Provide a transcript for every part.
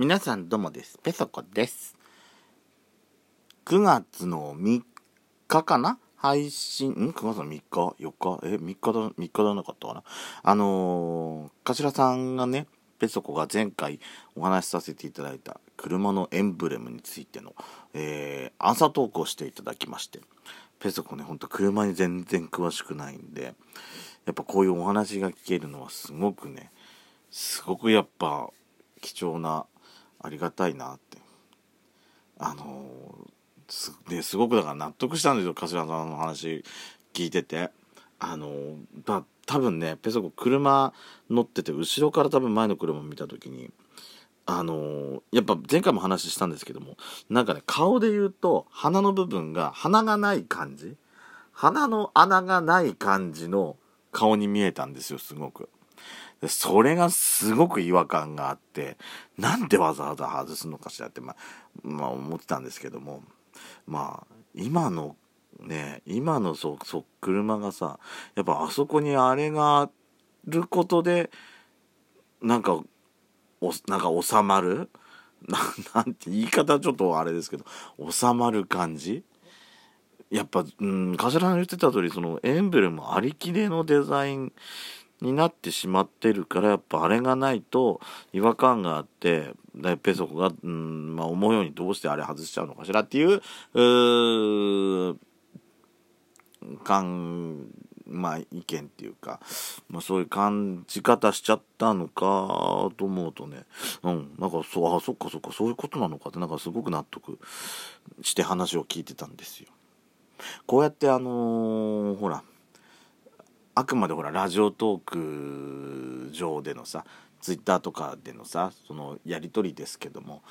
皆さんどうもです。ペソコです。9月の3日かな？配信、ん ?9 月の3日 ?4 日？え ?3 日だ、3日だなかったかな？あのー、頭さんがね、ペソコが前回お話しさせていただいた車のエンブレムについての、えー、朝トークをしていただきまして、ペソコね、ほんと車に全然詳しくないんで、やっぱこういうお話が聞けるのはすごくね、すごくやっぱ貴重な、ありがたいなって。あのす,、ね、すごくだから納得したんですよ、頭さんの話聞いてて。あのだ多分ね、ペソコ車乗ってて、後ろから多分前の車見た時に、あのやっぱ前回も話したんですけども、なんかね、顔で言うと、鼻の部分が、鼻がない感じ？鼻の穴がない感じの顔に見えたんですよ、すごく。それがすごく違和感があって、なんでわざわざ外すのかしらって、まあ、まあ思ってたんですけども、まあ、今の、ね、今のそ、そ、車がさ、やっぱあそこにあれがあることで、なんか、お、なんか収まる？ななんて言い方ちょっとあれですけど、収まる感じ？やっぱ、うん、頭の言ってた通り、そのエンブレムありきれのデザインになってしまってるから、やっぱあれがないと違和感があって、でペソコが、うん、まあ思うようにどうしてあれ外しちゃうのかしらっていう、感、まあ意見っていうか、まあそういう感じ方しちゃったのかと思うとね、うん、なんかそう、あ、そっかそっか、そういうことなのかって、なんかすごく納得して話を聞いてたんですよ。こうやってあのーほら、あくまでほら、ラジオトーク上でのさ、ツイッターとかでのさ、そのやりとりですけども、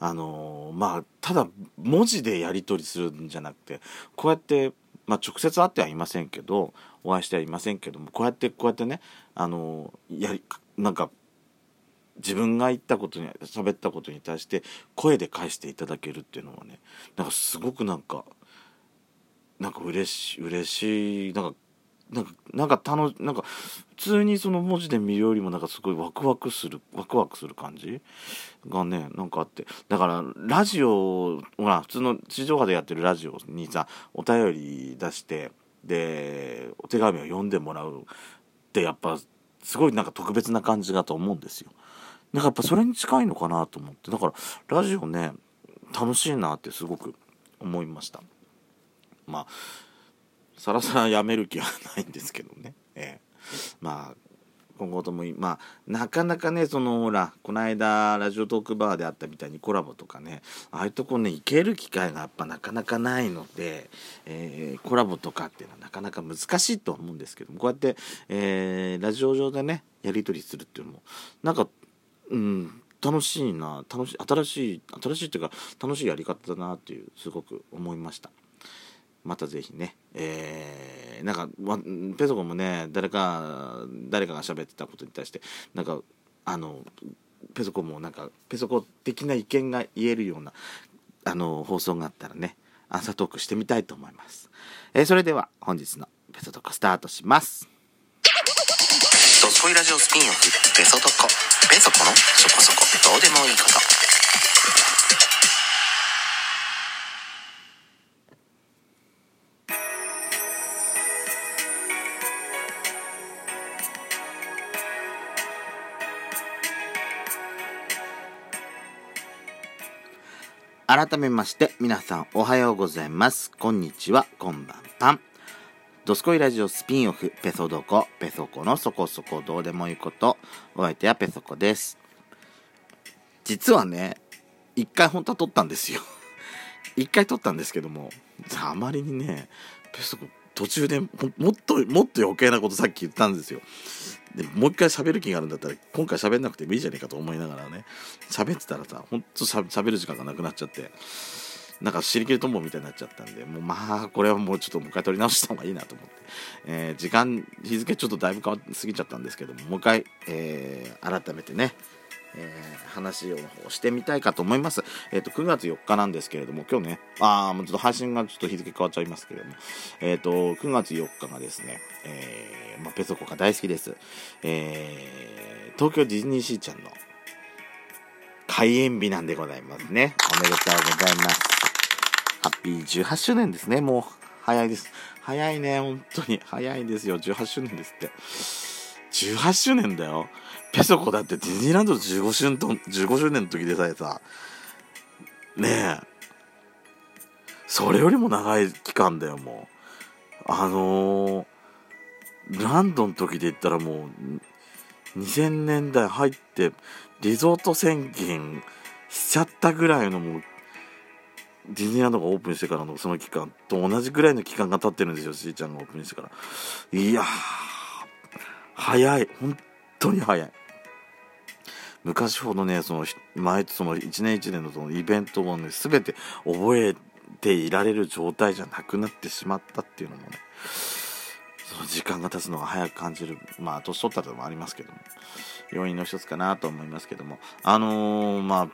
あのーまあ、ただ文字でやり取りするんじゃなくて、こうやって、まあ、直接会ってはいませんけど、お会いしてはいませんけども、こうやって、こうやってね、あのーやり、なんか、自分が言ったことに、喋ったことに対して、声で返していただけるっていうのはね、なんかすごくなんか、なんか嬉しい、嬉しい、なんか、なんか、なんか楽なんか、普通にその文字で見るよりもなんかすごいワクワクする、ワクワクする感じがね、なんかあって。だから、ラジオ、ほら、普通の地上波でやってるラジオにさ、お便り出して、で、お手紙を読んでもらうって、やっぱ、すごいなんか特別な感じだと思うんですよ。なんかやっぱそれに近いのかなと思って。だから、ラジオね、楽しいなってすごく思いました。まあ、さらさらやめる気はないんですけどね。ええ、まあ、今後とも、まあ、なかなかね、その、ほら、この間、ラジオトークバーであったみたいにコラボとかね、ああいうとこね、行ける機会がやっぱなかなかないので、えーコラボとかっていうのはなかなか難しいとは思うんですけども、こうやって、えーラジオ上でね、やり取りするっていうのも、なんか、うん、楽しいな、楽しい、新しい、新しいっていうか、楽しいやり方だなっていう、すごく思いました。またぜひね、えー、なんか、ペソコもね、誰か、誰かが喋ってたことに対して、なんか、あの、ペソコもなんか、ペソコ的な意見が言えるような、あの、放送があったらね、朝トークしてみたいと思います。えーそれでは、本日のペソトークスタートします。ドスコイラジオスピンオフペソドコペソコのそこそこどうでもいいこと改めまして、皆さんおはようございます。こんにちは、こんばんぱん。ドスコイラジオスピンオフ、ペソドコ、ペソコのそこそこどうでもいいこと、お相手はペソコです。実はね、一回本当は撮ったんですよ。一回撮ったんですけども、あまりにね、ペソコ途中でもっと、もっと余計なことさっき言ったんですよ。でもう一回喋る気があるんだったら今回喋んなくてもいいじゃねえかと思いながらね喋ってたらさほんとしゃ喋る時間がなくなっちゃってなんか尻切れとんぼみたいになっちゃったんでもうまあこれはもうちょっともう一回取り直した方がいいなと思って、えー時間日付ちょっとだいぶ変わって過ぎちゃったんですけどももう一回、えー改めてねえー話をしてみたいかと思います。えっ、と、9月4日なんですけれども、今日ね、あーもうちょっと配信がちょっと日付変わっちゃいますけれども、えっ、と、9月4日がですね、えーまあ、ペソコが大好きです。えー東京ディズニーシーちゃんの開園日なんでございますね。おめでとうございます。ハッピー18周年ですね。もう、早いです。早いね、本当に。早いですよ。18周年ですって。18周年だよ。ペソコだってディズニーランド15周年15周年の時でさえさ、ねえ、それよりも長い期間だよ、もう。あのー、ランドの時で言ったらもう、2000年代入って、リゾート宣言しちゃったぐらいのもう、ディズニーランドがオープンしてからのその期間と同じぐらいの期間が経ってるんですよ、しーちゃんがオープンしてから。いやー、早い。本当に早い。昔ほどね、その、前、その1年1年のそのイベントをね、全て覚えていられる状態じゃなくなってしまったっていうのもね、その時間が経つのが早く感じる、まあ、年取ったともありますけども、要因の一つかなと思いますけども、あのー、まあ、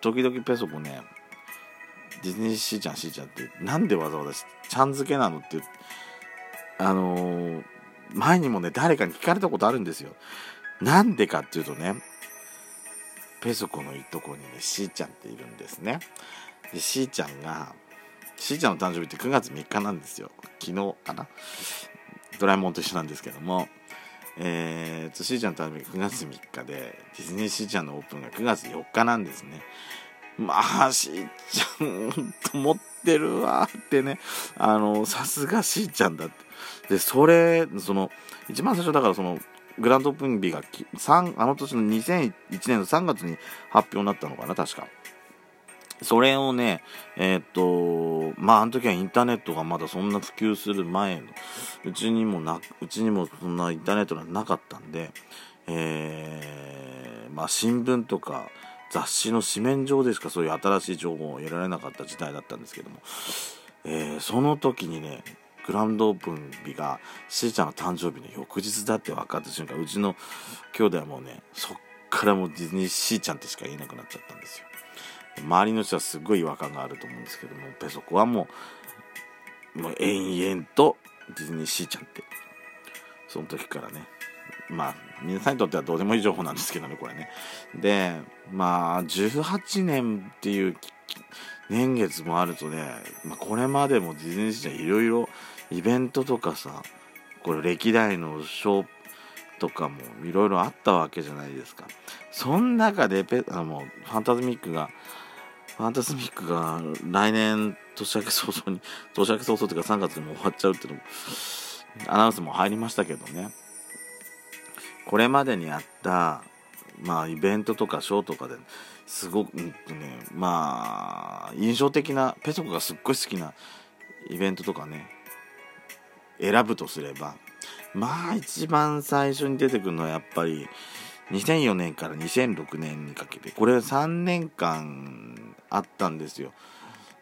時々ペソコね、ディズニーシーちゃん、シーちゃんって、なんでわざわざちゃん付けなのって、あのー、前にもね、誰かに聞かれたことあるんですよ。なんでかっていうとね、ペソコのいとこにね、しーちゃんっているんですね。で、しーちゃんが、しーちゃんの誕生日って9月3日なんですよ。昨日かな。ドラえもんと一緒なんですけども、えーと、しーちゃんの誕生日が9月3日で、ディズニーしーちゃんのオープンが9月4日なんですね。まあ、しーちゃん、と持ってるわってね、あの、さすがしーちゃんだって。で、それ、その、一番最初だからその、グランドオープン日が3あの年の2001年の3月に発表になったのかな確か。それをねえー、っとまああの時はインターネットがまだそんな普及する前のうちにもなうちにもそんなインターネットがなかったんでえー、まあ新聞とか雑誌の紙面上でしかそういう新しい情報を得られなかった時代だったんですけども、えー、その時にねグランドオープン日がしーちゃんの誕生日の翌日だって分かった瞬間うちの兄弟はもうねそっからもうディズニーしーちゃんってしか言えなくなっちゃったんですよ。周りの人はすごい違和感があると思うんですけどもペソコはもうもう延々とディズニーしーちゃんって。その時からね。まあ皆さんにとってはどうでもいい情報なんですけどねこれね。でまあ18年っていう年月もあるとね、まあ、これまでもディズニーシーちゃんいろいろイベントとかさこれ歴代のショーとかもいろいろあったわけじゃないですか。その中でペあのファンタズミックがファンタズミックが来年年明け早々に 年明け早々というか3月にも終わっちゃうっていうのもアナウンスも入りましたけどね。これまでにあったまあイベントとかショーとかですごく、ね、まあ印象的なペソコがすっごい好きなイベントとかね選ぶとすればまあ一番最初に出てくるのはやっぱり2004年から2006年にかけてこれ3年間あったんですよ。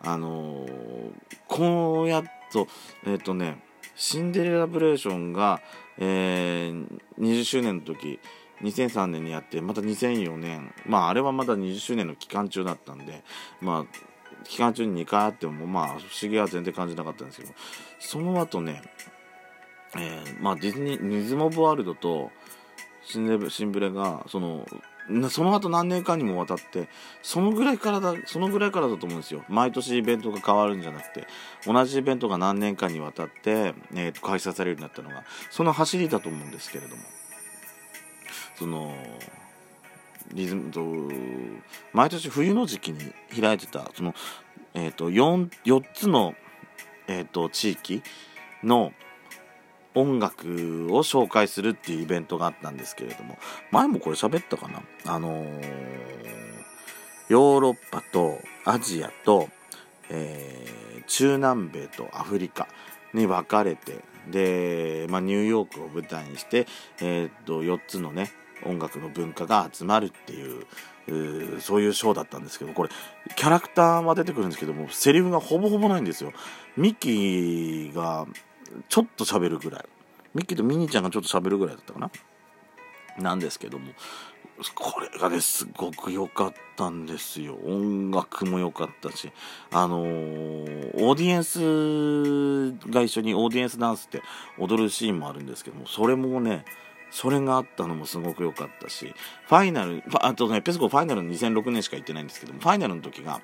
あのー、こうやっとえっ、ー、とねシンデレラブレーションが、えー、20周年の時2003年にやってまた2004年まああれはまだ20周年の期間中だったんでまあ期間中に2回あってもまあ不思議は全然感じなかったんですけどその後ねえー、まあディズニー、ニズモブワールドとシンレシンブレが、その、その後何年間にもわたって、そのぐらいからだ、そのぐらいからだと思うんですよ。毎年イベントが変わるんじゃなくて、同じイベントが何年間にわたって、えー、開催されるようになったのが、その走りだと思うんですけれども、その、リズムと、毎年冬の時期に開いてた、その、え、ー、と、4、4つの、えっ、ー、と、地域の、音楽を紹介するっていうイベントがあったんですけれども前もこれ喋ったかな？あのー、ヨーロッパとアジアと、えー、中南米とアフリカに分かれてで、まあ、ニューヨークを舞台にして、えー、っと4つのね音楽の文化が集まるっていうそういうショーだったんですけどこれキャラクターは出てくるんですけどもセリフがほぼほぼないんですよ。ミッキーがちょっと喋るぐらい。ミッキーとミニーちゃんがちょっと喋るぐらいだったかな。なんですけどもこれがねすごく良かったんですよ。音楽も良かったしあのー、オーディエンスが一緒にオーディエンスダンスって踊るシーンもあるんですけどもそれもねそれがあったのもすごく良かったし、ファイナル、あとね、ペスコファイナルの2006年しか行ってないんですけども、ファイナルの時が、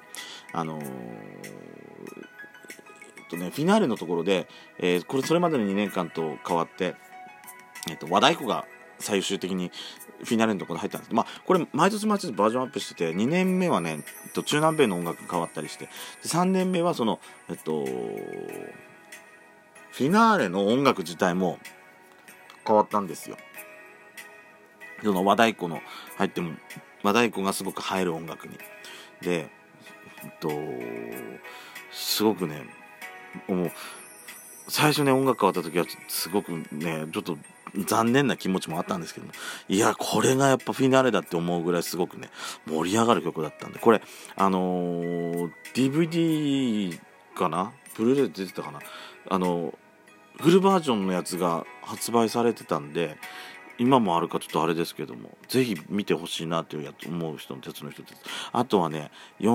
あのー、えっとね、フィナーレのところで、えー、これそれまでの2年間と変わって、えっと、和太鼓が最終的にフィナーレのところで入ったんですけど、まあ、これ毎年毎年バージョンアップしてて、2年目はね、えっと、中南米の音楽が変わったりして、で3年目はその、えっと、フィナーレの音楽自体も変わったんですよ。その和太鼓の入っても和太鼓がすごく入る音楽に。でえっとすごくねもう最初ね音楽変わった時はすごくねちょっと残念な気持ちもあったんですけどいやこれがやっぱフィナーレだって思うぐらいすごくね盛り上がる曲だったんで。これあのー、DVD かな？ブルーレイ出てたかな？あのフルバージョンのやつが発売されてたんで今もあるかちょっとあれですけども、ぜひ見てほしいなというやつ思う人の鉄の人です。あとはね、4、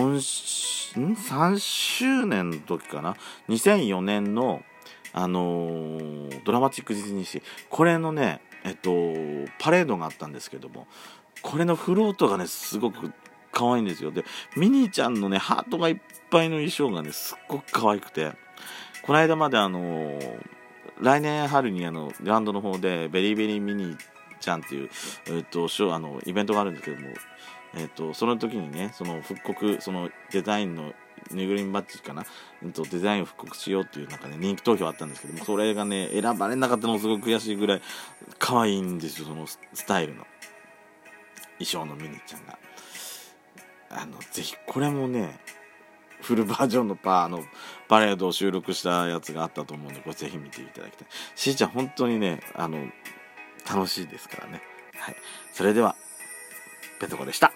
ん ?3 周年の時かな ?2004 年の、あのー、ドラマチックディズニーシー。これのね、えっと、パレードがあったんですけども、これのフロートがね、すごく可愛いんですよ。で、ミニーちゃんのね、ハートがいっぱいの衣装がね、すっごく可愛くて、この間まであのー、来年春にあのランドの方でベリーベリーミニーちゃんっていう、えーと、とあのイベントがあるんですけども、えーと、その時にねその復刻そのデザインのぬいぐるみバッジかな、うん、とデザインを復刻しようっていうなんかね人気投票あったんですけどもそれがね選ばれなかったのすごく悔しいぐらい可愛いんですよそのスタイルの。衣装のミニちゃんが。あのぜひこれもねフルバージョンのパーのパレードを収録したやつがあったと思うんでこれぜひ見ていただきたい。しーちゃん本当にねあの楽しいですからね。はい。それでは、ペトコでした。